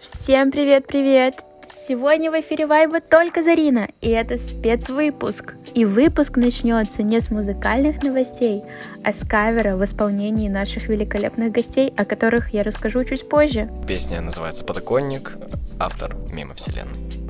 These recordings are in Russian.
Всем привет-привет! Сегодня в эфире Вайба только Зарина, и это спецвыпуск. И выпуск начнется не с музыкальных новостей, а с кавера в исполнении наших великолепных гостей, о которых я расскажу чуть позже. Песня называется «Подоконник», автор «Мимо вселенной».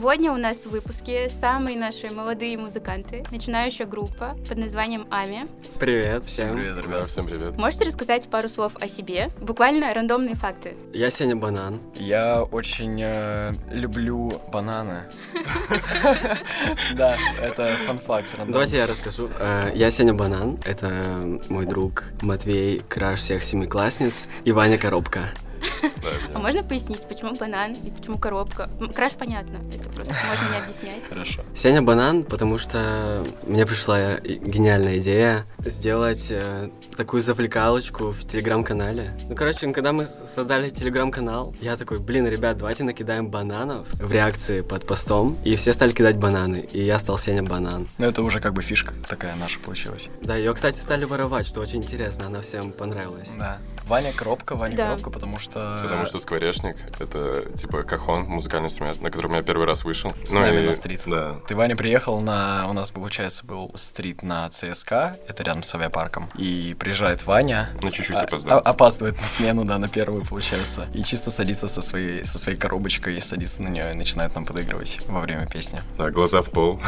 Сегодня у нас в выпуске самые наши молодые музыканты, начинающая группа под названием Ами. Привет всем. Привет, ребята, всем привет. Можете рассказать пару слов о себе? Буквально рандомные факты. Я Сеня Банан. Я очень э, люблю бананы. Да, это фан-факт. Давайте я расскажу. Э, я Сеня Банан. Это мой друг Матвей, краш всех семиклассниц, и Ваня Коробка. А можно пояснить, почему банан и почему коробка? Краш понятно, это просто можно не объяснять. Хорошо. Сеня банан, потому что мне пришла гениальная идея сделать э, такую завлекалочку в телеграм-канале. Ну, короче, когда мы создали телеграм-канал, я такой, блин, ребят, давайте накидаем бананов в реакции под постом, и все стали кидать бананы, и я стал Сеня банан. Ну, это уже как бы фишка такая наша получилась. Да, ее, кстати, стали воровать, что очень интересно, она всем понравилась. Да. Ваня Коробка, Ваня Да. Коробка, потому что... Потому что скворечник — это типа кахон, музыкальный инструмент, на котором я первый раз вышел. С нами и- на стрит. Да. Ты, Ваня, приехал на... У нас, получается, был стрит на ЦСКА, это рядом с авиапарком. И приезжает Ваня. Ну, чуть-чуть а- опоздал. а- опаздывает на смену, да, на первую, получается. И чисто садится со своей, со своей коробочкой, садится на нее и начинает нам подыгрывать во время песни. Да, глаза в пол.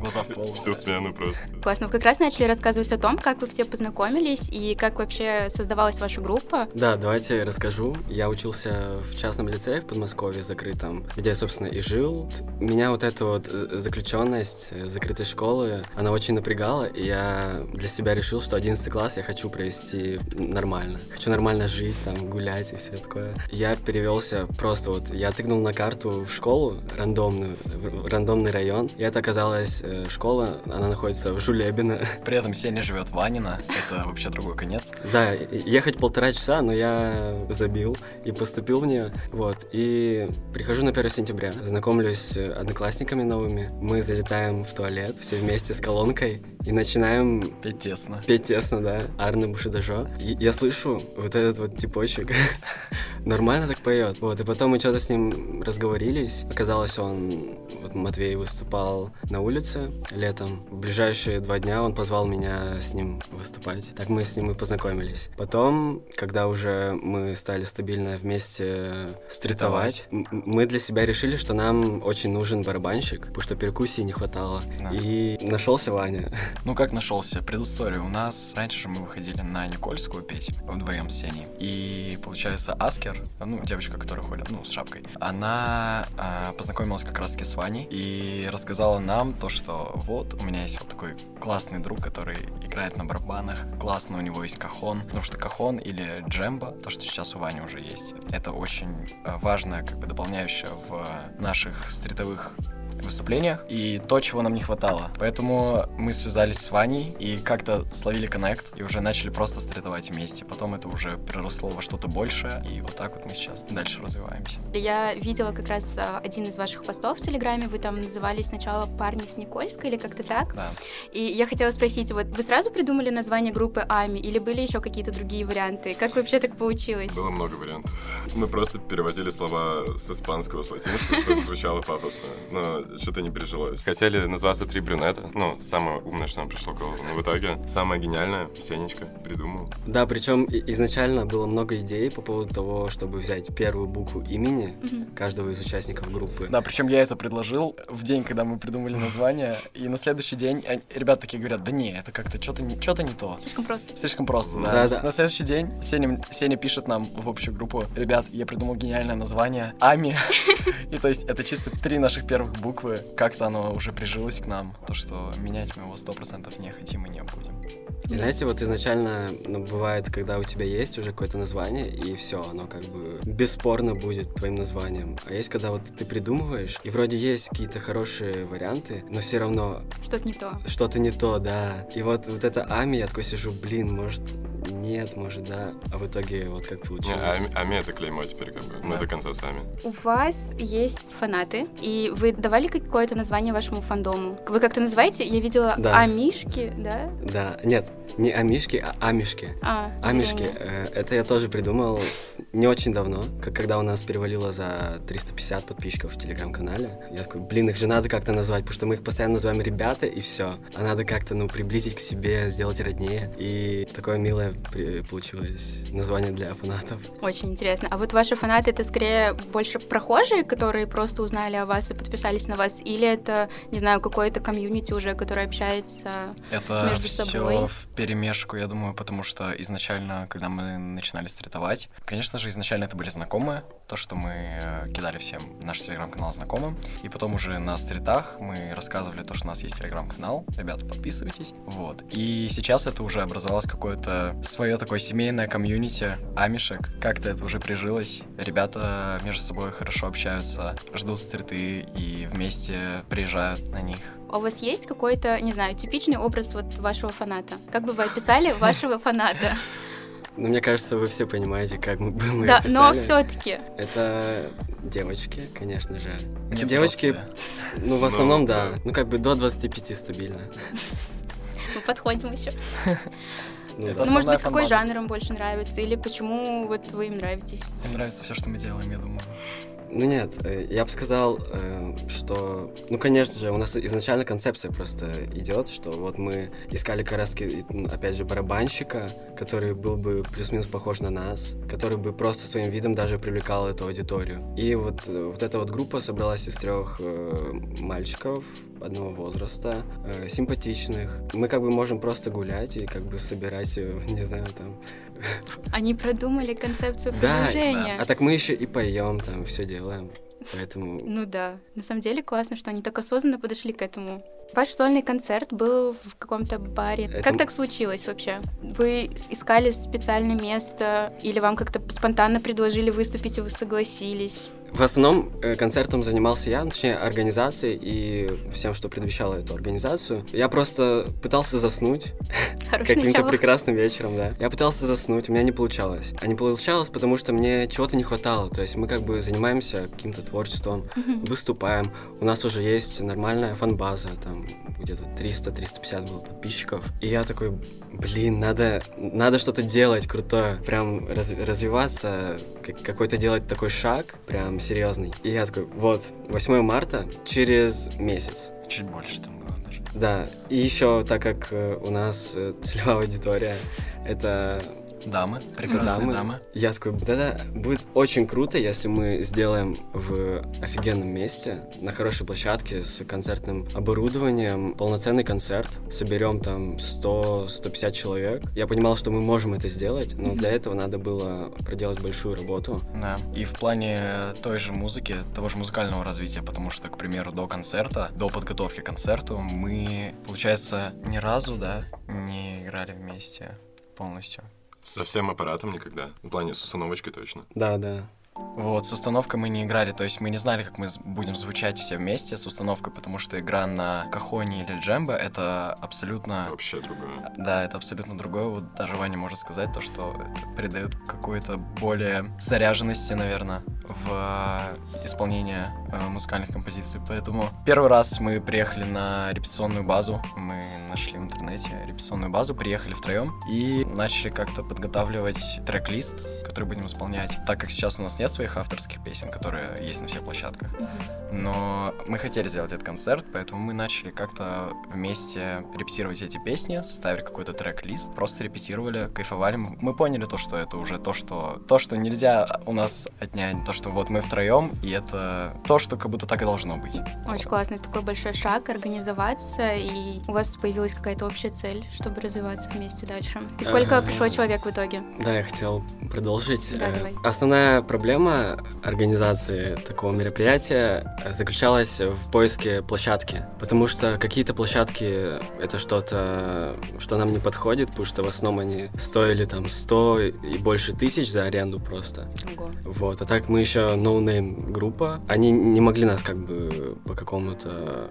Глаза в пол. Всю смену просто. Классно, вы как раз начали рассказывать о том, как вы все познакомились и как вообще создавалась ваша группа. Да, давайте я расскажу. Я учился в частном лицее в Подмосковье закрытом, где я, собственно, и жил. Меня вот эта вот э, заключенность э, закрытой школы, она очень напрягала, и я для себя решил, что 11 класс я хочу провести нормально. Хочу нормально жить, там, гулять и все такое. Я перевелся просто вот, я тыкнул на карту в школу рандомную, в рандомный район, и это оказалось э, школа, она находится в Жулебино. При этом Сеня живет в Ванино, это вообще другой конец. Да, ехать полтора часа, но я забил и поступил в нее. Вот, и прихожу на 1 сентября, знакомлюсь с одноклассниками новыми. Мы залетаем в туалет все вместе с колонкой и начинаем Петь тесно. петь тесно, да, Арна Бушидажо. И я слышу вот этот вот типочек нормально так поет. Вот, и потом мы что-то с ним разговорились. Оказалось, он, вот Матвей выступал на улице летом. В ближайшие два дня он позвал меня с ним выступать. Так мы с ним и познакомились. Потом, когда уже мы стали стабильно вместе стритовать, мы для себя решили, что нам очень нужен барабанщик, потому что перкуссии не хватало. Да. И нашелся Ваня. Ну как нашелся? Предыстория. У нас раньше мы выходили на Никольскую петь вдвоем с Сеней. И получается Аскер, ну девочка, которая ходит, ну с шапкой, она а, познакомилась как раз таки с Ваней и рассказала нам то, что вот у меня есть вот такой классный друг, который играет на барабанах, классно у него есть кахон, потому что кахон или джемба, то, что сейчас у Вани уже есть, это очень а, важное как бы дополняющее в наших стритовых выступлениях и то, чего нам не хватало. Поэтому мы связались с Ваней и как-то словили коннект и уже начали просто стритовать вместе. Потом это уже переросло во что-то большее, и вот так вот мы сейчас дальше развиваемся. Я видела как раз а, один из ваших постов в Телеграме, вы там назывались сначала «Парни с Никольска» или как-то так. Да. И я хотела спросить, вот вы сразу придумали название группы Ами или были еще какие-то другие варианты? Как вообще так получилось? Было много вариантов. Мы просто переводили слова с испанского, с латинского, чтобы звучало пафосно. Но что-то не прижилось. Хотели назваться «Три брюнета». Ну, самое умное, что нам пришло в голову. Но в итоге самое гениальное Сенечка придумал. Да, причем изначально было много идей по поводу того, чтобы взять первую букву имени каждого из участников группы. Да, причем я это предложил в день, когда мы придумали название, и на следующий день они- ребята такие говорят, да не, это как-то что-то не, что-то не то. Слишком просто. Слишком просто, да. Да-да. На следующий день Сеня, Сеня пишет нам в общую группу, ребят, я придумал гениальное название Ами. И то есть это чисто три наших первых буквы. Как-то оно уже прижилось к нам. То, что менять мы его сто процентов не хотим и не будем. И знаете, вот изначально, ну, бывает, когда у тебя есть уже какое-то название, и все, оно как бы бесспорно будет твоим названием. А есть, когда вот ты придумываешь, и вроде есть какие-то хорошие варианты, но все равно Что-то не то. что-то не то, да. И вот, вот это Ами, я такой сижу, блин, может, нет, может, да. А в итоге вот как Не, получилось. Ами, Ами это клеймо теперь как бы. Мы Да. до конца сами. У вас есть фанаты, и вы давали какое-то название вашему фандому? Вы как-то называете? Я видела Да. Амишки, да? Да, нет, не Амишки, а Амишки. А, Амишки, э, это я тоже придумал не очень давно, как когда у нас перевалило за 350 подписчиков в телеграм-канале. Я такой, блин, их же надо как-то назвать, потому что мы их постоянно называем ребята, и все. А надо как-то, ну, приблизить к себе, сделать роднее. И такое милое при- получилось название для фанатов. Очень интересно. А вот ваши фанаты это скорее больше прохожие, которые просто узнали о вас и подписались на вас, или это, не знаю, какое-то комьюнити уже, которое общается? Это Между все собой. Перемешку, я думаю, потому что изначально, когда мы начинали стритовать, конечно же, изначально это были знакомые, то, что мы э, кидали всем наш телеграм-канал знакомым, и потом уже на стритах мы рассказывали то, что у нас есть телеграм-канал, ребята, подписывайтесь, вот. И сейчас это уже образовалось какое-то свое такое семейное комьюнити амишек, как-то это уже прижилось, ребята между собой хорошо общаются, ждут стриты и вместе приезжают на них. А у вас есть какой-то, не знаю, типичный образ вот вашего фаната? Как бы вы описали вашего фаната? Но мне кажется, вы все понимаете, как мы, мы Да, но описали. все-таки. Это девочки, конечно же. Не девочки, взрослые. ну, в Ну, основном, да. да. Ну, как бы до 25 стабильно. Мы подходим еще. Ну, да. Ну, может быть, какой жанр им больше нравится? Или почему вот вы им нравитесь? Мне нравится все, что мы делаем, я думаю. Ну нет, э, я бы сказал, э, что, ну конечно же, у нас изначально концепция просто идет, что вот мы искали как раз, ну, опять же, барабанщика, который был бы плюс-минус похож на нас, который бы просто своим видом даже привлекал эту аудиторию. И вот, э, вот эта вот группа собралась из трех мальчиков одного возраста, симпатичных. Мы как бы можем просто гулять и как бы собирать, не знаю, там, Они продумали концепцию Да, продвижения. а так мы еще и поем там, все делаем. Поэтому Ну да, на самом деле классно, что они так осознанно подошли к этому. Ваш сольный концерт был в каком-то баре. Это Как так случилось вообще? Вы искали специальное место или вам как-то спонтанно предложили выступить, и вы согласились? В основном э, концертом занимался я, точнее, организацией и всем, что предвещало эту организацию. Я просто пытался заснуть каким-то прекрасным вечером, да. Я пытался заснуть, у меня не получалось. А не получалось, потому что мне чего-то не хватало. То есть мы как бы занимаемся каким-то творчеством, выступаем. У нас уже есть нормальная фан-база, там где-то 300-350 было подписчиков. И я такой, блин, надо, надо что-то делать крутое, прям раз- развиваться, как- какой-то делать такой шаг, прям серьезный. И я такой, вот, 8 марта, через месяц. Чуть больше там было даже. Да, и еще так как э, у нас э, целевая аудитория это Дамы, прекрасные дамы. я такой, да-да, будет очень круто, если мы сделаем в офигенном месте, на хорошей площадке с концертным оборудованием, полноценный концерт, соберем там 100-150 человек. Я понимал, что мы можем это сделать, но для этого надо было проделать большую работу. Да. И в плане той же музыки, того же музыкального развития, потому что, к примеру, до концерта, до подготовки к концерту, мы, получается, ни разу, да, не играли вместе полностью. Со всем аппаратом никогда. В плане с установочкой точно. Да, да. Вот, с установкой мы не играли, то есть мы не знали, как мы будем звучать все вместе с установкой, потому что игра на кахоне или джембо — это абсолютно... Вообще другое. Да, это абсолютно другое. Вот даже Ваня может сказать то, что это придает какой-то более заряженности, наверное, в э, исполнение э, музыкальных композиций. Поэтому первый раз мы приехали на репетиционную базу. Мы нашли в интернете репетиционную базу, приехали втроем и начали как-то подготавливать трек-лист, который будем исполнять. Так как сейчас у нас нет своих авторских песен, которые есть на всех площадках, но мы хотели сделать этот концерт, поэтому мы начали как-то вместе репетировать эти песни, составили какой-то трек-лист, просто репетировали, кайфовали. Мы поняли то, что это уже то, что то, что нельзя у нас отнять, то, что вот мы втроем, и это то, что как будто так и должно быть. Очень классный такой большой шаг, организоваться, и у вас появилась какая-то общая цель, чтобы развиваться вместе дальше. И сколько пришло человек в итоге? Да, я хотел продолжить. Да, Э, давай. Основная проблема организации такого мероприятия э, заключалась в поиске площадки. Потому что какие-то площадки — это что-то, что нам не подходит, потому что в основном они стоили там 100 и больше тысяч за аренду просто. Ого. Вот, а так мы еще no-name группа. Они не могли нас как бы по какому-то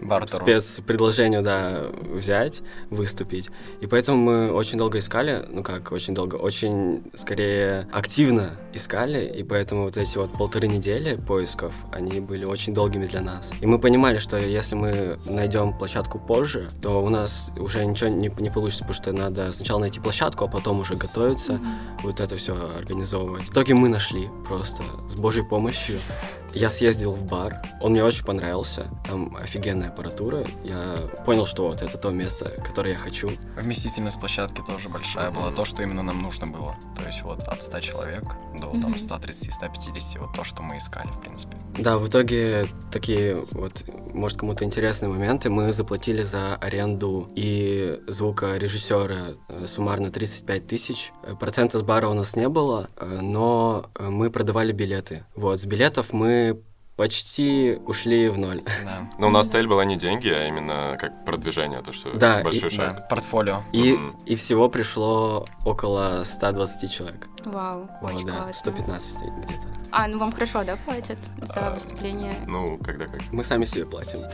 Бартеру. спецпредложению, да, взять, выступить. И поэтому мы очень долго искали, ну как, очень долго, очень, скорее, активно искали, и поэтому вот эти вот полторы недели поисков, они были очень долгими для нас. И мы понимали, что если мы найдем площадку позже, то у нас уже ничего не, не получится, потому что надо сначала найти площадку, а потом уже готовиться, вот это все организовывать. В итоге мы нашли просто с Божьей помощью. Я съездил в бар, он мне очень понравился, там офигенная аппаратура. Я понял, что вот это то место, которое я хочу. Вместительность площадки тоже большая была, то, что именно нам нужно было. То есть вот от 100 человек до там Мгм. 130-150, вот то, что мы искали, в принципе. Да, в итоге такие вот, может, кому-то интересные моменты. Мы заплатили за аренду и звукорежиссера э, суммарно 35 тысяч. Процента с бара у нас не было, э, но э, мы продавали билеты. Вот, с билетов мы почти ушли в ноль. Да. Но у нас цель была не деньги, а именно как продвижение, то, что Да, большой и- шаг. Да, портфолио. И, и всего пришло около 120 человек. Вау, Вот, очень да, классно. 115 где-то. А, ну вам хорошо, да, платят за А, выступление? Ну, когда как. Мы сами себе платим.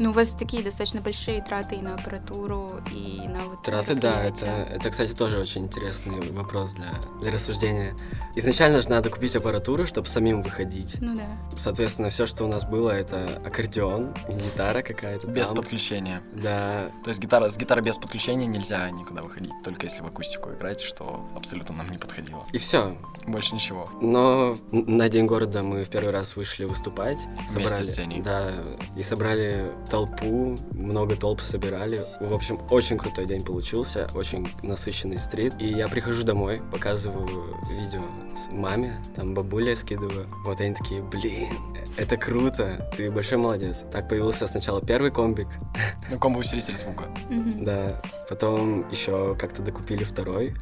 Ну, у вас такие достаточно большие траты и на аппаратуру, и на вот Траты, да, это, это, кстати, тоже очень интересный вопрос для, для рассуждения. Изначально же надо купить аппаратуру, чтобы самим выходить. Ну да. Соответственно, все, что у нас было, это аккордеон, гитара какая-то. Без там. подключения. Да, То есть гитара, с гитарой без подключения нельзя никуда выходить, только если в акустику играть, что абсолютно нам не подходило. и все. Больше ничего. Но на День города мы в первый раз вышли выступать. Вместе Собрали, с Сеней. Да, и собрали толпу, много толп собирали. В общем, очень крутой день получился, очень насыщенный стрит. И я прихожу домой, показываю видео с маме, там бабуля скидываю. Вот они такие, блин, это круто, ты большой молодец. Так появился сначала первый комбик, Ну, комбо-усилитель звука. Мгм. да, потом еще как-то докупили второй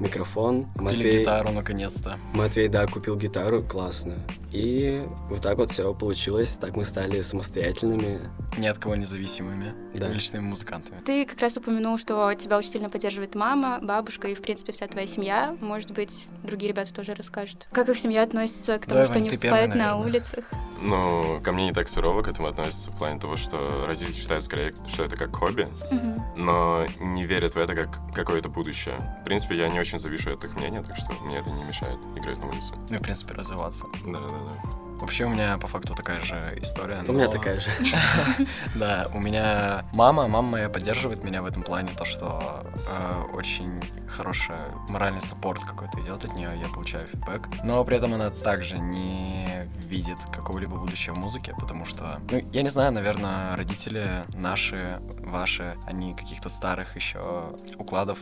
микрофон. Купили Матвей, гитару, наконец-то. Матвей, да, купил гитару, классно. И вот так вот все получилось. Так мы стали самостоятельными. ни от кого независимыми, Да. уличными музыкантами. Ты как раз упомянул, что тебя очень сильно поддерживает мама, бабушка и, в принципе, вся твоя семья. Может быть, другие ребята тоже расскажут. Как их семья относится к тому, Давай, что они первый, выступают на улицах? Ну, ко мне не так сурово к этому относятся, в плане того, что родители считают скорее, что это как хобби, Мгм. но не верят в это как какое-то будущее. В принципе, я не очень завишу от их мнения, так что мне это не мешает играть на улице. Ну, в принципе, развиваться. Да-да-да. Вообще у меня по факту такая же история. У меня но- такая же. Да, у меня мама, мама моя поддерживает меня в этом плане, то, что э, очень хороший моральный саппорт какой-то идет от нее, я получаю фидбэк. Но при этом она также не видит какого-либо будущего в музыке, потому что, ну, я не знаю, наверное, родители наши, ваши, они каких-то старых еще укладов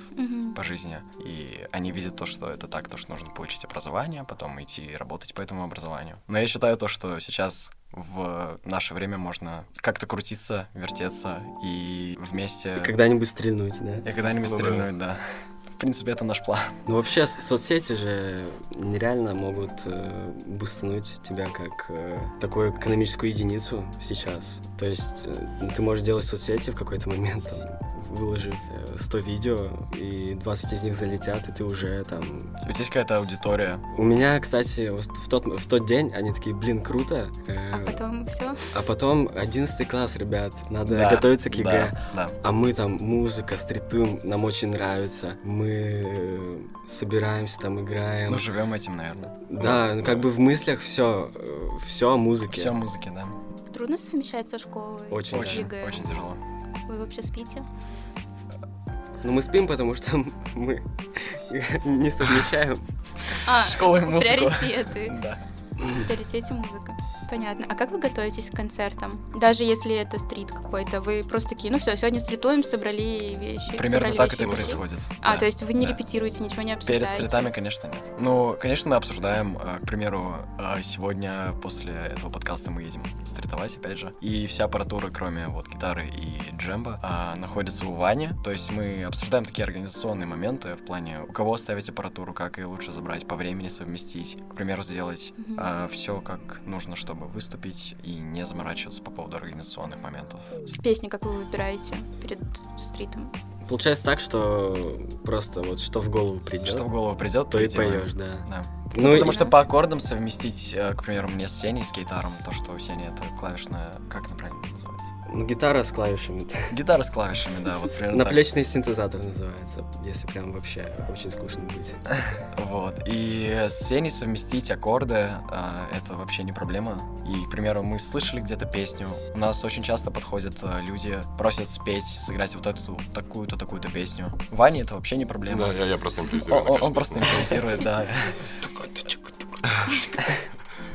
по жизни. И они видят то, что это так, то, что нужно получить образование, потом идти работать по этому образованию. Но я считаю то, что сейчас в наше время можно как-то крутиться, вертеться и вместе... Когда-нибудь стрельнуть, да? И когда-нибудь да. стрельнуть, да. В принципе, это наш план. Ну вообще соцсети же нереально могут э, бустануть тебя как э, такую экономическую единицу сейчас. То есть э, ты можешь делать соцсети в какой-то момент, там, выложив э, 100 видео, и 20 из них залетят, и ты уже там... У тебя есть какая-то аудитория. У меня, кстати, вот в тот, в тот день они такие, блин, круто. э, А потом все. а потом 11 класс, ребят, надо Да, готовиться к ЕГЭ. Да, да. А мы там музыка, стритуем, нам очень нравится. Мы э, собираемся, там играем. Ну, живем этим, наверное. Да, ну как бы в мыслях все, все о музыке. Все музыки, да. Трудно совмещается школа и Очень, Очень, ЕГЭ? очень тяжело. Вы вообще спите? Ну мы спим, потому что мы не совмещаем. А, Школа и музыку. приоритеты. Да. В приоритете музыка. Понятно. А как вы готовитесь к концертам? Даже если это street какой-то, вы просто такие, ну все, сегодня стритуем, собрали вещи. Примерно собрали так вещи это и ушли». происходит. А, да. то есть вы не да. репетируете, ничего не обсуждаете? Перед стритами, конечно, нет. Ну, конечно, мы обсуждаем, э, к примеру, э, сегодня после этого подкаста мы едем стритовать, опять же. И вся аппаратура, кроме вот гитары и джемба, а, находится у Вани. То есть мы обсуждаем такие организационные моменты в плане, у кого ставить аппаратуру, как ее лучше забрать, по времени совместить. К примеру, сделать Мгм. все как нужно, чтобы выступить и не заморачиваться по поводу организационных моментов. Песни как вы выбираете перед стритом? Получается так, что просто вот что в голову придет, Что в голову придет, то и делаем. поешь, да. Да. Ну, Потому и- что по аккордам совместить, э, к примеру, мне с Сеней, с гитаром, то, что у Сени это клавишная, как она правильно называется? ну, гитара с клавишами. Гитара с клавишами, да, вот примерно так. Наплечный синтезатор называется, если прям вообще очень скучно быть. Вот. И с Сеней совместить аккорды, а, это вообще не проблема. И, к примеру, мы слышали где-то песню. У нас очень часто подходят а, люди, просят спеть, сыграть вот эту, такую-то, такую-то песню. Ване это вообще не проблема. Да, я, я просто Он, импровизирую. он- он просто импровизирует, да.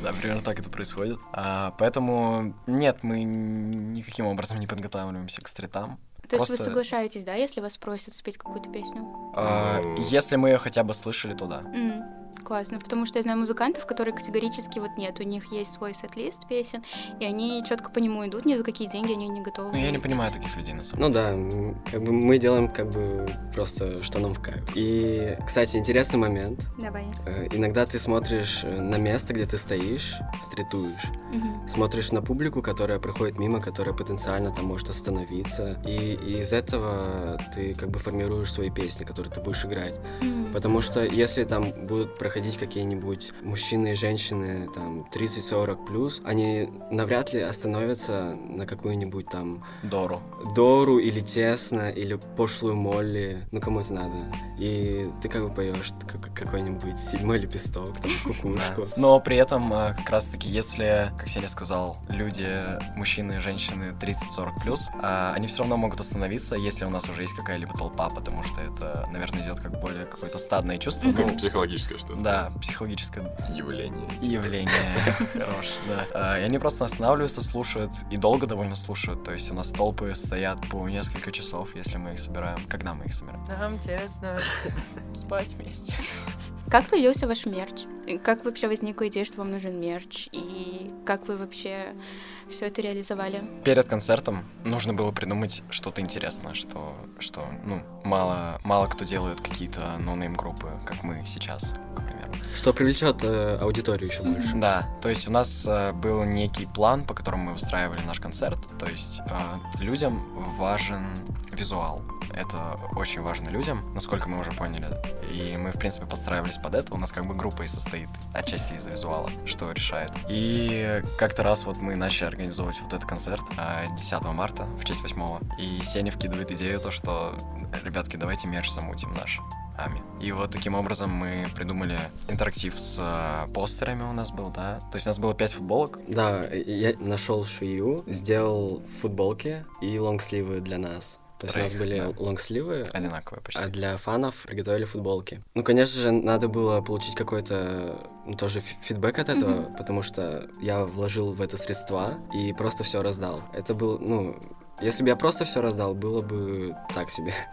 Да, примерно так это происходит. А, поэтому нет, мы никаким образом не подготавливаемся к стритам. То есть вы Просто- соглашаетесь, да, если вас просят спеть какую-то песню? А, если мы ее хотя бы слышали, то да. М, Классно, потому что я знаю музыкантов, которые категорически вот нет, у них есть свой сет-лист песен, и они четко по нему идут, ни за какие деньги они не готовы. Ну, я не понимаю таких людей, на самом Ну да, м, как бы мы делаем как бы просто, что нам в кайф. И, кстати, интересный момент. Давай. Э, Иногда ты смотришь э, на место, где ты стоишь, стритуешь, Мгм. смотришь на публику, которая проходит мимо, которая потенциально там может остановиться, и, и из этого ты как бы формируешь свои песни, которые ты будешь играть. М. Потому что если там будут проходить какие-нибудь мужчины и женщины, там, 30-40 плюс, они навряд ли остановятся на какую-нибудь там Дору. Дору или Тесно, или пошлую Молли, ну кому это надо. И ты как бы поешь как- какой-нибудь седьмой лепесток, там, кукушку. Да. Но при этом, а, как раз-таки, если, как Сеня сказал, люди, мужчины и женщины 30-40 плюс, а, они все равно могут остановиться, если у нас уже есть какая-либо толпа, потому что это, наверное, идет как более какое-то стадное чувство. Как Ну, психологическое что-то. Да, психологическое Явление. явление. Хорош, да. А, И они просто останавливаются, слушают, и долго довольно слушают. То есть у нас толпы стоят по несколько часов, если мы их собираем. Когда мы их собираем? Нам тесно спать вместе. Как появился ваш мерч? И Как вообще возникла идея, что вам нужен мерч? И как вы вообще все это реализовали? Перед концертом нужно было придумать что-то интересное, что, что ну, мало, мало кто делает какие-то no-name группы, как мы сейчас. Что привлечет э, аудиторию еще больше. Да, то есть у нас э, был некий план, по которому мы выстраивали наш концерт. То есть э, людям важен визуал. Это очень важно людям, насколько мы уже поняли. И мы, в принципе, подстраивались под это. У нас как бы группа и состоит отчасти из визуала, что решает. И как-то раз вот мы начали организовывать вот этот концерт э, 10 марта в честь 8 И Сеня вкидывает идею то, что, ребятки, давайте мерч замутим наш. Ами. И вот таким образом мы придумали интерактив с э, постерами у нас был, да. То есть у нас было пять футболок. Да, я нашел швею, сделал футболки и лонгсливы для нас. То есть у нас были да. лонгсливы, Одинаковые почти. а для фанов приготовили футболки. Ну, конечно же, надо было получить какой-то, ну, тоже фи- фидбэк от этого, Мгм. потому что я вложил в это средства и просто все раздал. Это был, ну, если бы я просто все раздал, было бы так себе.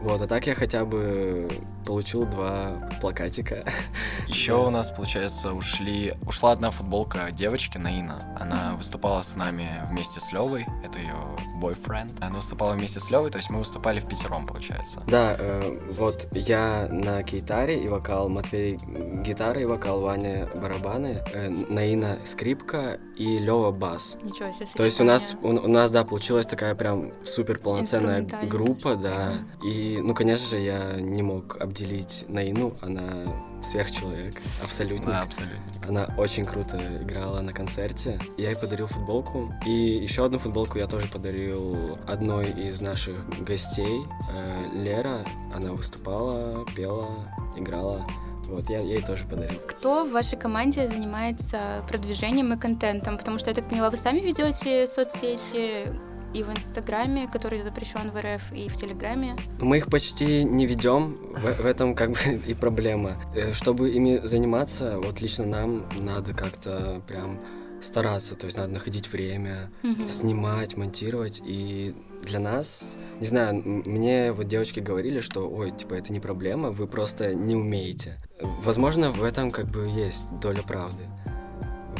Вот, а так я хотя бы получил два плакатика. Еще у нас, получается, ушли, ушла одна футболка девочки, Наина. Она выступала с нами вместе с Левой. Это ее бойфренд. Она выступала вместе с Левой, то есть мы выступали в пятером, получается. Да, э, вот я на гитаре и вокал, Матвей гитара и вокал, Ваня барабаны, э, Наина скрипка и Лева бас. Ничего себе, То есть у нас, у, у нас, да, получилась такая прям супер полноценная группа, да. И, ну, конечно же, я не мог обделить Наину, она сверхчеловек, абсолютно. Да, абсолютно. Она очень круто играла на концерте. Я ей подарил футболку. И еще одну футболку я тоже подарил одной из наших гостей, э, Лера. Она выступала, пела, играла. Вот, я ей тоже подарил. Кто в вашей команде занимается продвижением и контентом? Потому что, я так поняла, вы сами ведете соцсети и в Инстаграме, который запрещен в РФ, и в Телеграме. Мы их почти не ведем, в, в этом как бы и проблема. Э, Чтобы ими заниматься, вот лично нам надо как-то прям стараться, то есть надо находить время, Мгм. снимать, монтировать. И для нас, не знаю, мне вот девочки говорили, что, ой, типа, это не проблема, вы просто не умеете. Возможно, в этом как бы есть доля правды.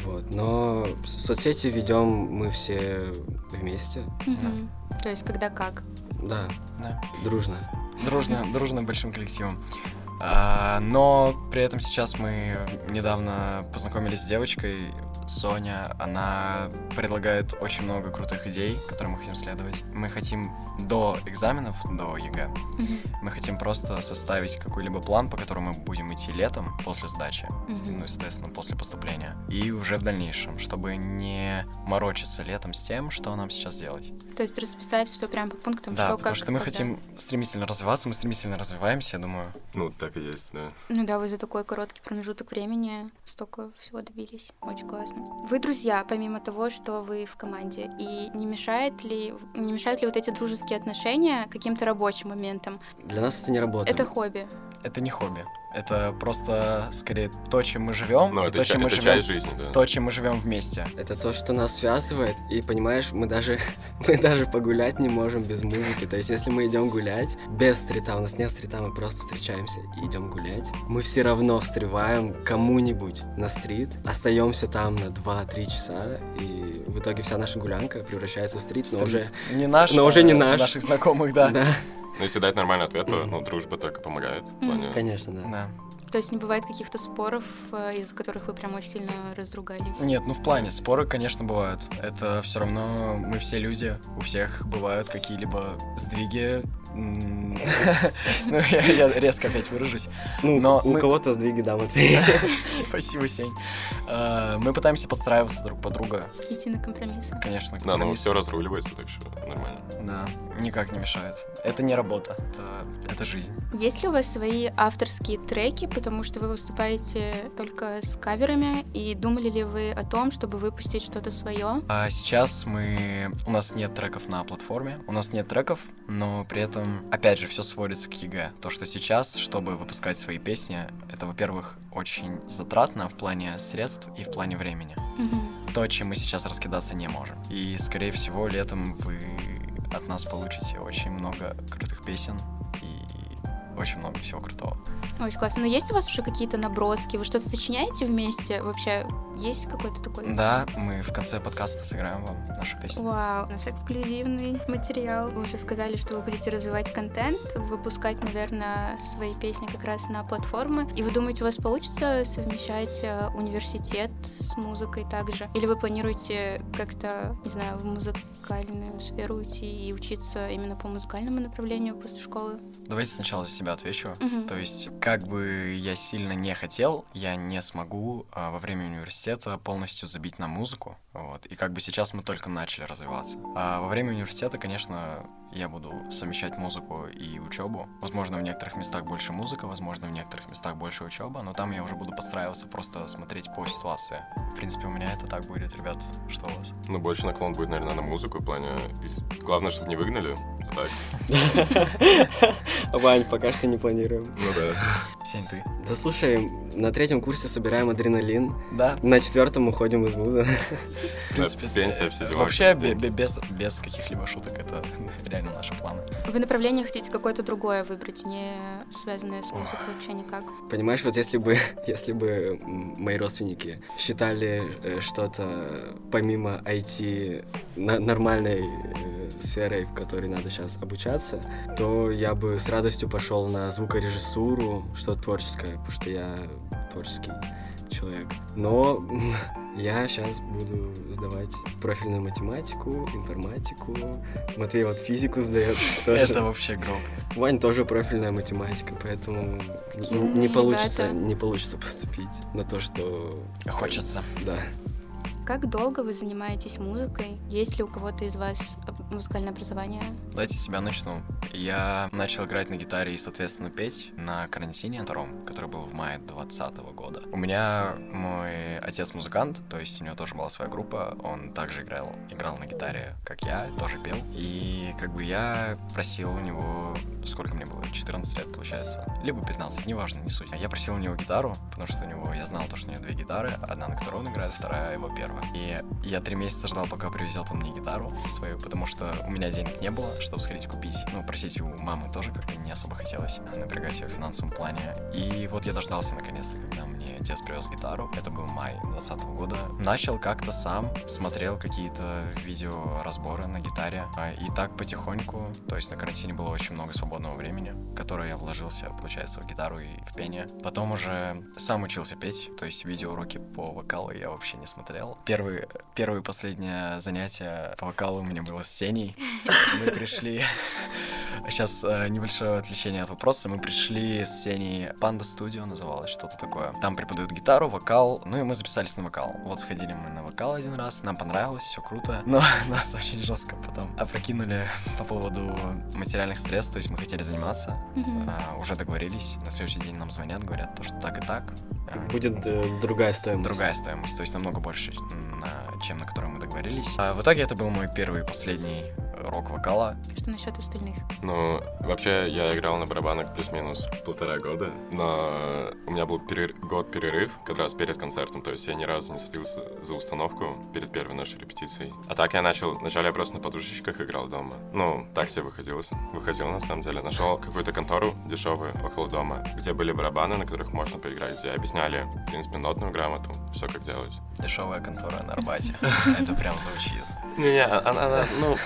Вот. Но соцсети ведем мы все вместе. Мгм. То есть, когда как? Да, Да. дружно. Дружно, дружно большим коллективом. А, но при этом сейчас мы недавно познакомились с девочкой, Соня. Она предлагает очень много крутых идей, которым мы хотим следовать. Мы хотим до экзаменов, до ЕГЭ, Мгм. мы хотим просто составить какой-либо план, по которому мы будем идти летом после сдачи, Мгм. ну, естественно, после поступления, и уже в дальнейшем, чтобы не морочиться летом с тем, что нам сейчас делать. То есть расписать все прям по пунктам, Да, что потому как. что мы когда. хотим стремительно развиваться, мы стремительно развиваемся, я думаю. Ну, так и есть, да. Ну да, вы за такой короткий промежуток времени столько всего добились. Очень классно. Вы друзья, помимо того, что вы в команде. И не мешает ли, не мешают ли вот эти дружеские отношения каким-то рабочим моментам? Для нас это не работает. Это хобби. Это не хобби. Это просто скорее то, чем мы живем, Но и это, то, ча- чем мы это живем, часть жизни, да. то, чем мы живем вместе. Это то, что нас связывает, и понимаешь, мы даже мы даже погулять не можем без музыки. То есть, если мы идем гулять без стрита, у нас нет стрита, мы просто встречаемся и идем гулять, мы все равно встреваем кому-нибудь на стрит, остаемся там на 2-3 часа, и в итоге вся наша гулянка превращается в стрит, но уже не наш, но уже не а наш. наших знакомых, да. да, Ну, если дать нормальный ответ, то, ну, дружба только помогает. в плане- конечно, да. Да. То есть не бывает каких-то споров, э, из-за которых вы прям очень сильно разругались? Нет, ну в плане споры, конечно, бывают. Это все равно мы все люди, у всех бывают какие-либо сдвиги. Ну, я резко опять выражусь. Ну, у кого-то сдвиги, да, Матвей. Спасибо, Сень. А, Мы пытаемся подстраиваться друг под друга. Идти на компромиссы? Конечно, Да, но все разруливается, так что нормально. Да, никак не мешает. Это не работа, это, это жизнь. Есть ли у вас свои авторские треки, потому что вы выступаете только с каверами, и думали ли вы о том, чтобы выпустить что-то свое? А сейчас мы... У нас нет треков на платформе, у нас нет треков, но при этом, опять же, все сводится к ЕГЭ. То, что сейчас, чтобы выпускать свои песни, это, во-первых, очень затратно в плане средств и в плане времени. То, чем мы сейчас раскидаться не можем. И, скорее всего, летом вы от нас получите очень много крутых песен и очень много всего крутого. Очень классно. Но есть у вас уже какие-то наброски? Вы что-то сочиняете вместе? Вообще, Есть какой-то такой? Да, мы в конце подкаста сыграем вам нашу песню. Вау, у нас эксклюзивный материал. Вы уже сказали, что вы будете развивать контент, выпускать, наверное, свои песни как раз на платформы. И вы думаете, у вас получится совмещать э, университет с музыкой также? Или вы планируете как-то, не знаю, в музыкальную сферу уйти и учиться именно по музыкальному направлению после школы? Давайте сначала за себя отвечу. Мгм. То есть, как бы я сильно не хотел, я не смогу а, во время университета полностью забить на музыку. Вот. И как бы сейчас мы только начали развиваться. А во время университета, конечно, я буду совмещать музыку и учебу. Возможно, в некоторых местах больше музыка, возможно, в некоторых местах больше учеба, но там я уже буду подстраиваться, просто смотреть по ситуации. В принципе, у меня это так будет, ребят. Что у вас? Ну, больше наклон будет, наверное, на музыку в плане... Главное, чтобы не выгнали. А так, Вань, пока что не планируем. ну да. Сень, ты? Да слушай, на третьем курсе собираем адреналин, Да, на четвертом уходим из вуза. в принципе. пенсия, все дела. Вообще, без, без каких-либо шуток, это реально наши планы. Вы направление хотите какое-то другое выбрать, не связанное с музыкой вообще никак? Понимаешь, вот если бы, если бы мои родственники считали э, что-то помимо IT нормальной э, сферой, в которой надо сейчас обучаться, то я бы с радостью пошел на звукорежиссуру, что-то творческое, потому что я творческий человек. Но я сейчас буду сдавать профильную математику, информатику. Матвей вот физику сдает. тоже. Это вообще гроб. Вань тоже профильная математика, поэтому Какие н- умные не получится, ребята. не получится поступить на то, что Хочется. да. Как долго вы занимаетесь музыкой? Есть ли у кого-то из вас э, музыкальное образование? Давайте с себя начну. Я начал играть на гитаре и, соответственно, петь на карантине втором, который был в мае 2020 года. У меня мой отец музыкант, то есть у него тоже была своя группа, он также играл, играл на гитаре, как я, тоже пел. И как бы я просил у него, сколько мне было, 14 лет, получается, либо 15, неважно, не суть. Я просил у него гитару, потому что у него, я знал то, что у него две гитары, одна, на которой он играет, вторая его первая. И я три месяца ждал, пока привезет он мне гитару свою, потому что у меня денег не было, чтобы сходить купить. Ну, просить у мамы тоже как-то не особо хотелось напрягать ее в финансовом плане. И вот я дождался наконец-то, когда мне отец привез гитару. Это был май 2020 года. Начал как-то сам, смотрел какие-то видеоразборы на гитаре. а, И так потихоньку, то есть на карантине было очень много свободного времени, которое я вложился, получается, в гитару и в пение. Потом уже сам учился петь, то есть видеоуроки по вокалу я вообще не смотрел. Первый, первое и последнее занятие по вокалу у меня было с Сеней. Мы пришли... Сейчас небольшое отвлечение от вопроса. Мы пришли с Сеней Панда Студио называлось, что-то такое. Там преподают гитару, вокал, ну и мы записались на вокал. Вот сходили мы на вокал один раз, нам понравилось, все круто, но нас очень жестко потом опрокинули по поводу материальных средств, то есть мы хотели заниматься, а, уже договорились, на следующий день нам звонят, говорят, то, что так и так. Будет э, другая стоимость. Другая стоимость, то есть намного больше, на- чем на которую мы договорились. А в итоге это был мой первый и последний э, рок вокала. Что насчет остальных? Ну, вообще, я играл на барабанах плюс-минус полтора года, но у меня был перер- год перерыв, как раз перед концертом, то есть я ни разу не садился за установку перед первой нашей репетицией. А так я начал, вначале я просто на подушечках играл дома. Ну, так себе выходил, выходил на самом деле. Нашел какую-то контору дешевую около дома, где были барабаны, на которых можно поиграть, где объясняли, в принципе, нотную грамоту, все как делать. Дешевая контора на Арбате. Это прям звучит. Не-не, она, она, ну,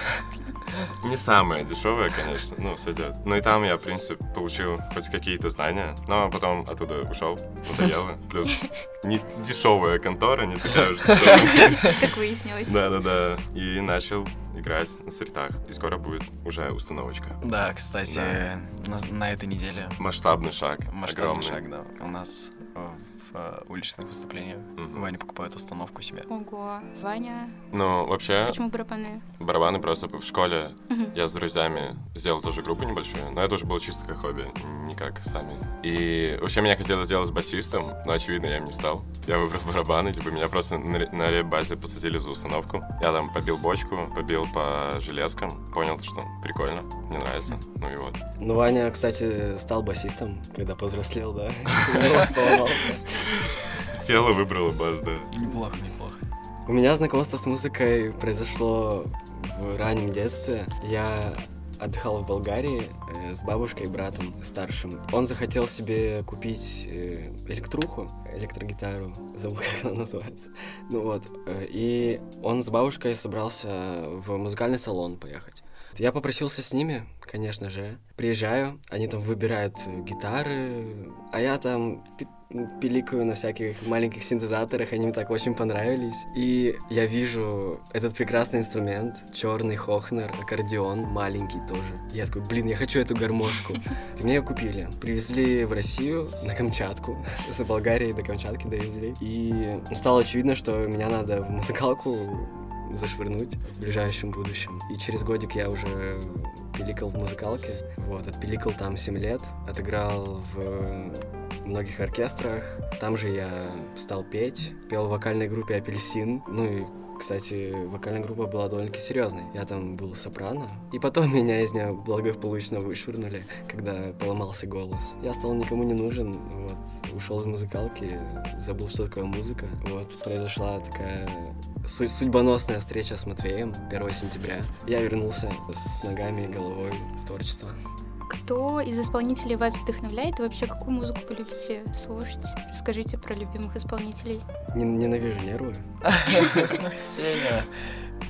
не самая дешевая, конечно, ну, сойдет. Но и там я, в принципе, получил хоть какие-то знания, но потом оттуда ушел, надоело. Плюс не дешевая контора, не такая уж дешевая. Как выяснилось. Да-да-да. И начал играть на стритах. И скоро будет уже установочка. Да, кстати, на, на этой неделе Масштабный шаг. масштабный огромный. шаг, да. У нас э, уличных выступлениях Мгм. Ваня покупает установку себе. Ого. Ваня, Ну, вообще, почему барабаны? барабаны просто в школе Мгм. Я с друзьями сделал тоже группу небольшую, но это уже было чисто как хобби, не как сами. И вообще меня хотелось сделать басистом, но очевидно я им не стал. Я выбрал барабаны, типа меня просто на, на реп-базе посадили за установку. Я там побил бочку, побил по железкам, понял, что прикольно, мне нравится, ну и вот. Ну, Ваня, кстати, стал басистом, когда повзрослел, да? Поломался. Тело выбрало бас, да. Неплохо, неплохо. У меня знакомство с музыкой произошло в раннем детстве. Я отдыхал в Болгарии э, с бабушкой и братом старшим. Он захотел себе купить э, электруху, электрогитару, забыл, как она называется. Ну вот, э, и он с бабушкой собрался в музыкальный салон поехать. Я попросился с ними, конечно же. Приезжаю, они там выбирают гитары, а я там пиликаю на всяких маленьких синтезаторах, они мне так очень понравились. И я вижу этот прекрасный инструмент, черный хохнер, аккордеон, маленький тоже. Я такой, блин, я хочу эту гармошку. И мне ее купили. Привезли в Россию, на Камчатку. С Болгарии до Камчатки довезли. И стало очевидно, что меня надо в музыкалку зашвырнуть в ближайшем будущем. И через годик я уже пиликал в музыкалке. Вот, отпиликал там 7 лет, отыграл в многих оркестрах. Там же я стал петь, пел в вокальной группе «Апельсин». Ну и кстати, вокальная группа была довольно-таки серьезной. Я там был сопрано. И потом меня из нее благополучно вышвырнули, когда поломался голос. Я стал никому не нужен, вот, ушел из музыкалки, забыл, что такое музыка. Вот, произошла такая судьбоносная встреча с Матвеем 1 сентября. Я вернулся с ногами и головой в творчество. Кто из исполнителей вас вдохновляет? И вообще, какую музыку вы любите слушать? Расскажите про любимых исполнителей. Нен- ненавижу нервы. Сеня.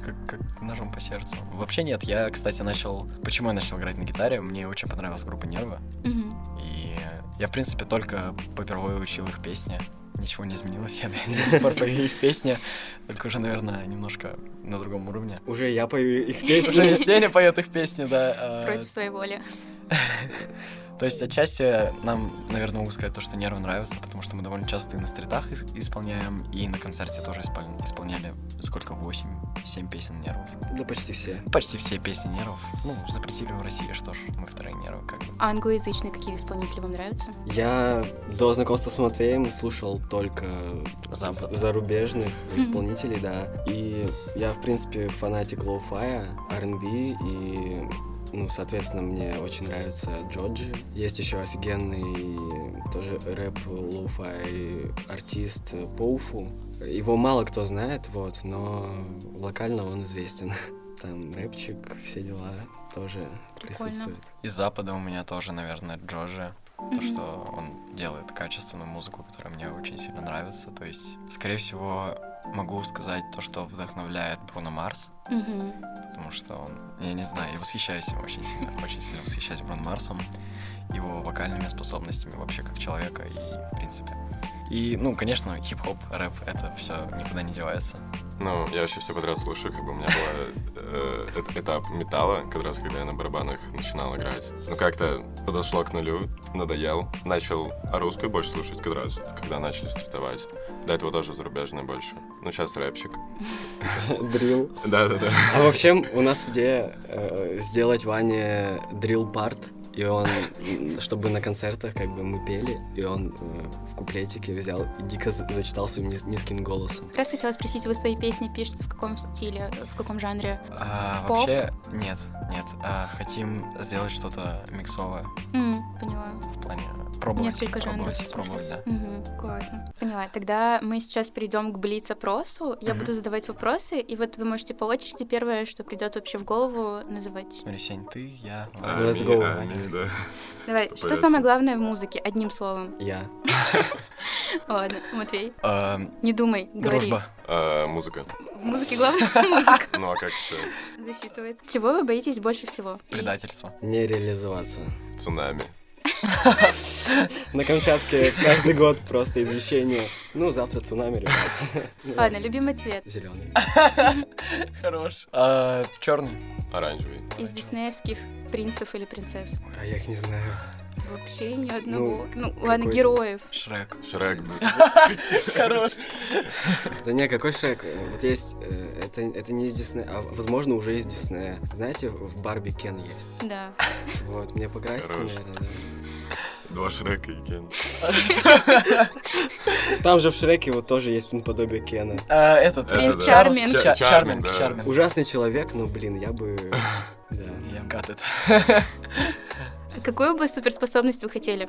Как, как ножом по сердцу. Вообще нет, я, кстати, начал... Почему я начал играть на гитаре? Мне очень понравилась группа Нервы. И я, в принципе, только попервые учил их песни. Ничего не изменилось, я до сих пор пою их песни, только уже, наверное, немножко на другом уровне. Уже я пою их Уже песни. Сеня поет их песни, да. а, Против своей воли. То есть отчасти нам, наверное, могу сказать то, что нервы нравятся, потому что мы довольно часто и на стритах ис- исполняем, и на концерте тоже испол- исполняли сколько, 8-7 песен нервов. Да почти все. Почти все песни нервов. Ну, запретили в России, что ж, мы вторые нервы как бы. А англоязычные какие исполнители вам нравятся? Я до знакомства с Матвеем слушал только Запад. з- зарубежных исполнителей, да. И я, в принципе, фанатик лоу-фая, R&B, и, ну, соответственно, мне очень нравится Джоджи. Есть еще офигенный тоже рэп lo-fi артист Powfu. Его мало кто знает, вот, но локально он известен. Там рэпчик, все дела тоже Прикольно. присутствуют. Из Запада у меня тоже, наверное, Джорджи. То, что он делает качественную музыку, которая мне очень сильно нравится. То есть, скорее всего, могу сказать то, что вдохновляет Бруно Марс. Мгм. потому что он, я не знаю, я восхищаюсь им очень сильно, очень сильно восхищаюсь Брон Марсом, его вокальными способностями вообще как человека и в принципе. И, ну, конечно, хип-хоп, рэп, это все никуда не девается. Ну, я вообще все подряд слушаю, как бы у меня был этап металла, как раз когда я на барабанах начинал играть. Ну, как-то подошло к нулю, надоел. Начал русскую больше слушать, как раз, когда начали стартовать. До этого тоже зарубежное больше. Ну, сейчас рэпчик. Дрил. Да-да-да. А вообще у нас идея э, сделать Ване дрил парт, и он, чтобы на концертах как бы мы пели, и он э, в куплетике взял и дико за- зачитал своим низ- низким голосом. Как раз хотела спросить, вы свои песни пишете в каком стиле, в каком жанре? А, Поп? вообще, нет, нет. А, хотим сделать что-то миксовое М, поняла. в плане пробовать. Несколько жанров пробовать, пробовать, да. Мгм, классно. Поняла. Тогда мы сейчас перейдем к блиц-опросу. Я Мгм. буду задавать вопросы, и вот вы можете по очереди первое, что придет вообще в голову, называть. Смотри, Сень, ты, я, А. Let's go. Ами, Ами, да. Давай, По что порядку. самое главное в музыке? Одним словом. Я. Ладно, Матвей, А, не думай, говори. дружба. А, Музыка. В музыке главное музыка Ну, а как еще? засчитывается. Чего вы боитесь больше всего? Предательство. Не реализоваться. Цунами. На Камчатке каждый год просто извещение. Ну, завтра цунами, ребят. Ну, Ладно, любимый цвет. Зеленый. Хорош. А, черный. Оранжевый. Из диснеевских принцев или принцесс? А я их не знаю. Вообще ни одного. Ну, ладно, какой-то. героев. Шрек. Шрек. Хорош. Да не, какой Шрек? Вот есть, э, это, это не из Диснея, а возможно уже из Диснея. Знаете, в Барби Кен есть. Да. Вот, мне Хорош. наверное. Два Шрека и Кен. Там же в Шреке вот тоже есть наподобие Кена. А, этот. Это Принц да. Чарминг. Ча- Ча- Чарминг, да. Чарминг. Ужасный человек, но, блин, я бы... Да. Я it. Какую бы суперспособность вы хотели?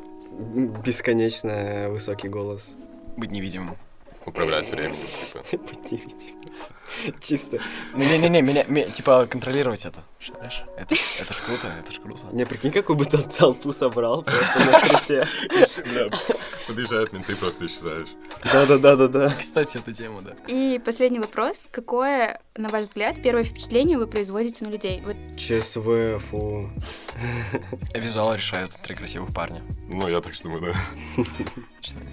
Бесконечно высокий голос. Быть невидимым. Управлять временем. типа. Чисто. Не-не-не, меня, меня, типа, контролировать это. Шаришь? Это, это ж круто, это ж круто. Не, прикинь, какую бы ты толпу собрал просто на крите. Бля, Подъезжают менты, просто исчезаешь. Да-да-да-да-да. Кстати, эта тема, да. И последний вопрос. Какое, на ваш взгляд, первое впечатление вы производите на людей? Вот ЧСВ, фу. Визуал решает три красивых парня. Ну, я так что думаю, да.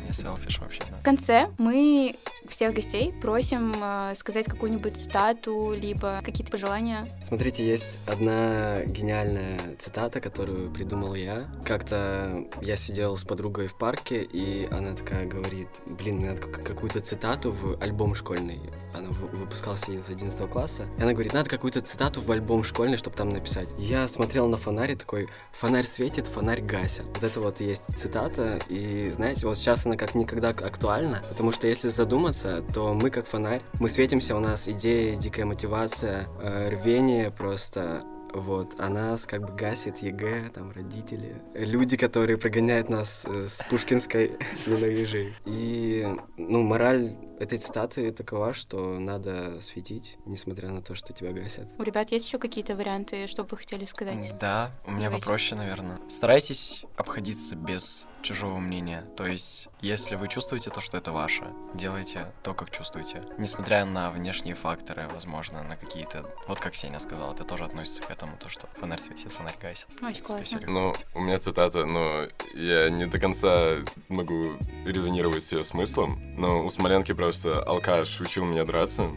Не селфиш вообще, да. в конце мы всех гостей просим э, сказать какую-нибудь цитату, либо какие-то пожелания. Смотрите, есть одна гениальная цитата, которую придумал я. Как-то я сидел с подругой в парке, и она такая говорит, блин, мне надо как- какую-то цитату в альбом школьный. Она вы- выпускался из 11 класса. И она говорит, надо какую-то цитату в альбом школьный, чтобы там написать. Я смотрел на фонарь такой, фонарь светит, фонарь гасят. Вот это вот есть цитата, и знаете, вот сейчас она как никогда актуальна, потому что если задуматься, то мы как фонарь, мы светимся, у нас идеи, дикая мотивация, э, рвение просто вот, а нас как бы гасит ЕГЭ, там, родители, люди, которые прогоняют нас э, с Пушкинской набережной. И, ну, мораль этой цитаты такова, что надо светить, несмотря на то, что тебя гасят. У ребят есть еще какие-то варианты, что бы вы хотели сказать? Да, у меня Давайте. попроще, наверное. Старайтесь обходиться без чужого мнения. То есть, если вы чувствуете то, что это ваше, делайте то, как чувствуете. Несмотря на внешние факторы, возможно, на какие-то... Вот как Сеня сказал, это тоже относится к этому, то, что фонарь светит, фонарь гасит. Очень классно. Ну, у меня цитата, но я не до конца могу резонировать с ее смыслом. Но у Смоленки просто алкаш учил меня драться.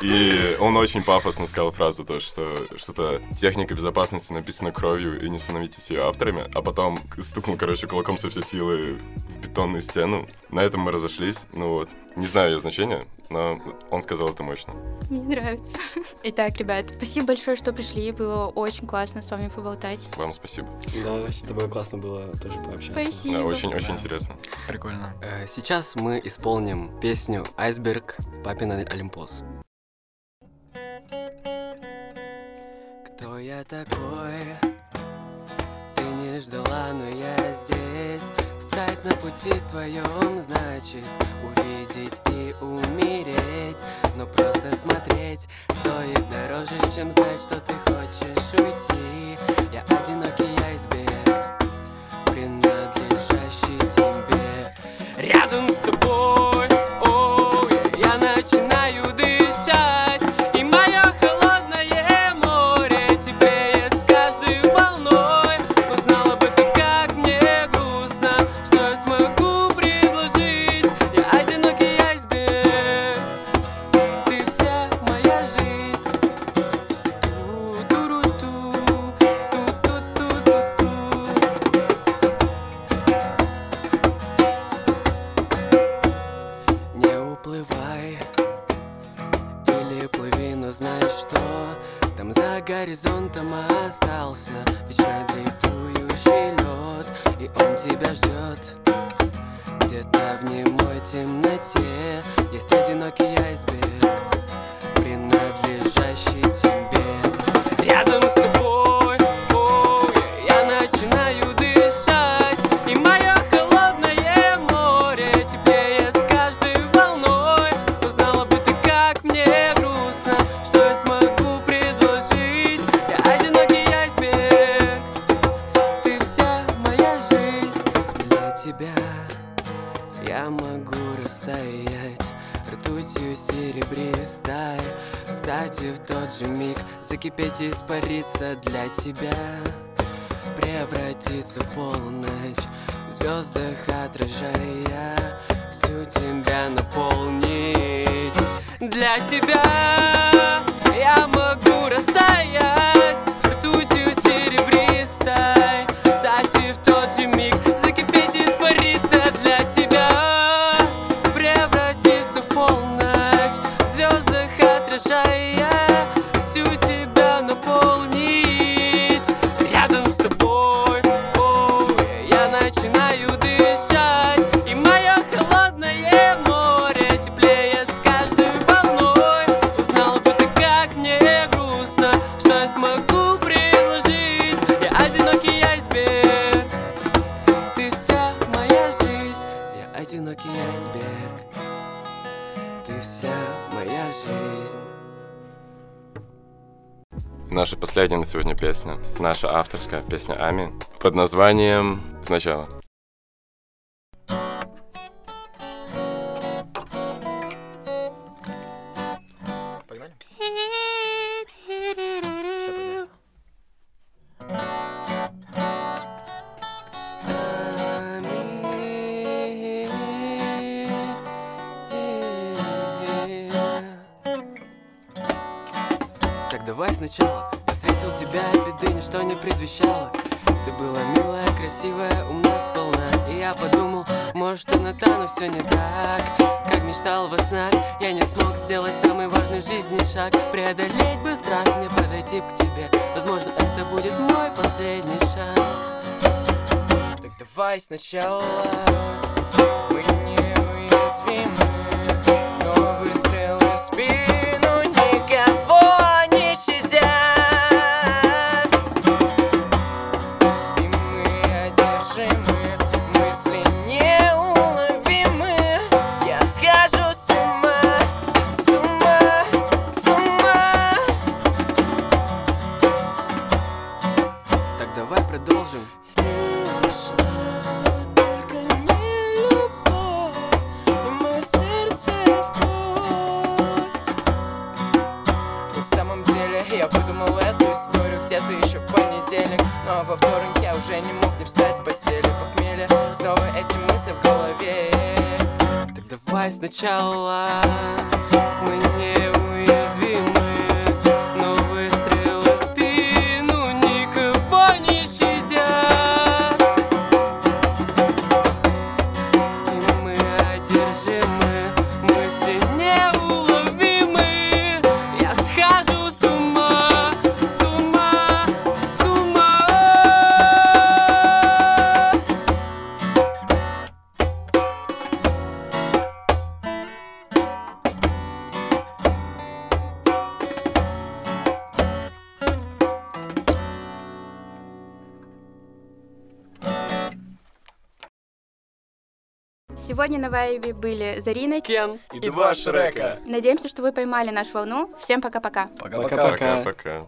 И он очень пафосно сказал фразу, то, что что-то техника безопасности написана кровью, и не становитесь ее авторами. А потом стукнул, короче, кулаком со всей силы в бетонную стену. На этом мы разошлись. Ну вот. Не знаю ее значения, но он сказал это мощно. Мне нравится. Итак, ребят, спасибо большое, что пришли. Было очень классно с вами поболтать. Вам спасибо. Да, с тобой классно было тоже пообщаться. Спасибо. Да, очень-очень Да. интересно. Прикольно. Э, Сейчас мы исполним песню «Айсберг» Папин Олимпос. Кто я такой? Ты не ждала, но я здесь Встать на пути твоем значит Увидеть и умереть. Но просто смотреть Стоит дороже, чем знать, что ты хочешь уйти тебя. Я могу растаять Ртутью серебристой. Встать в тот же миг Закипеть и испариться для тебя. Превратиться в полночь В звездах отражая Всю тебя наполнить. Для тебя я могу растаять последняя на сегодня песня. Наша авторская песня Ами под названием «Сначала». Ничто не предвещало. Ты была милая, красивая, умна, сполна. И я подумал, может она та, но все не так. Как мечтал во снах Я не смог сделать самый важный в жизни шаг. Преодолеть бы страх, мне подойти к тебе. Возможно, это будет мой последний шанс. Так давай сначала сначала. Неуязвимы Вайбе были Зарина. Кен И два Шрека. Надеемся, что вы поймали нашу волну. Всем. Пока-пока. Пока-пока.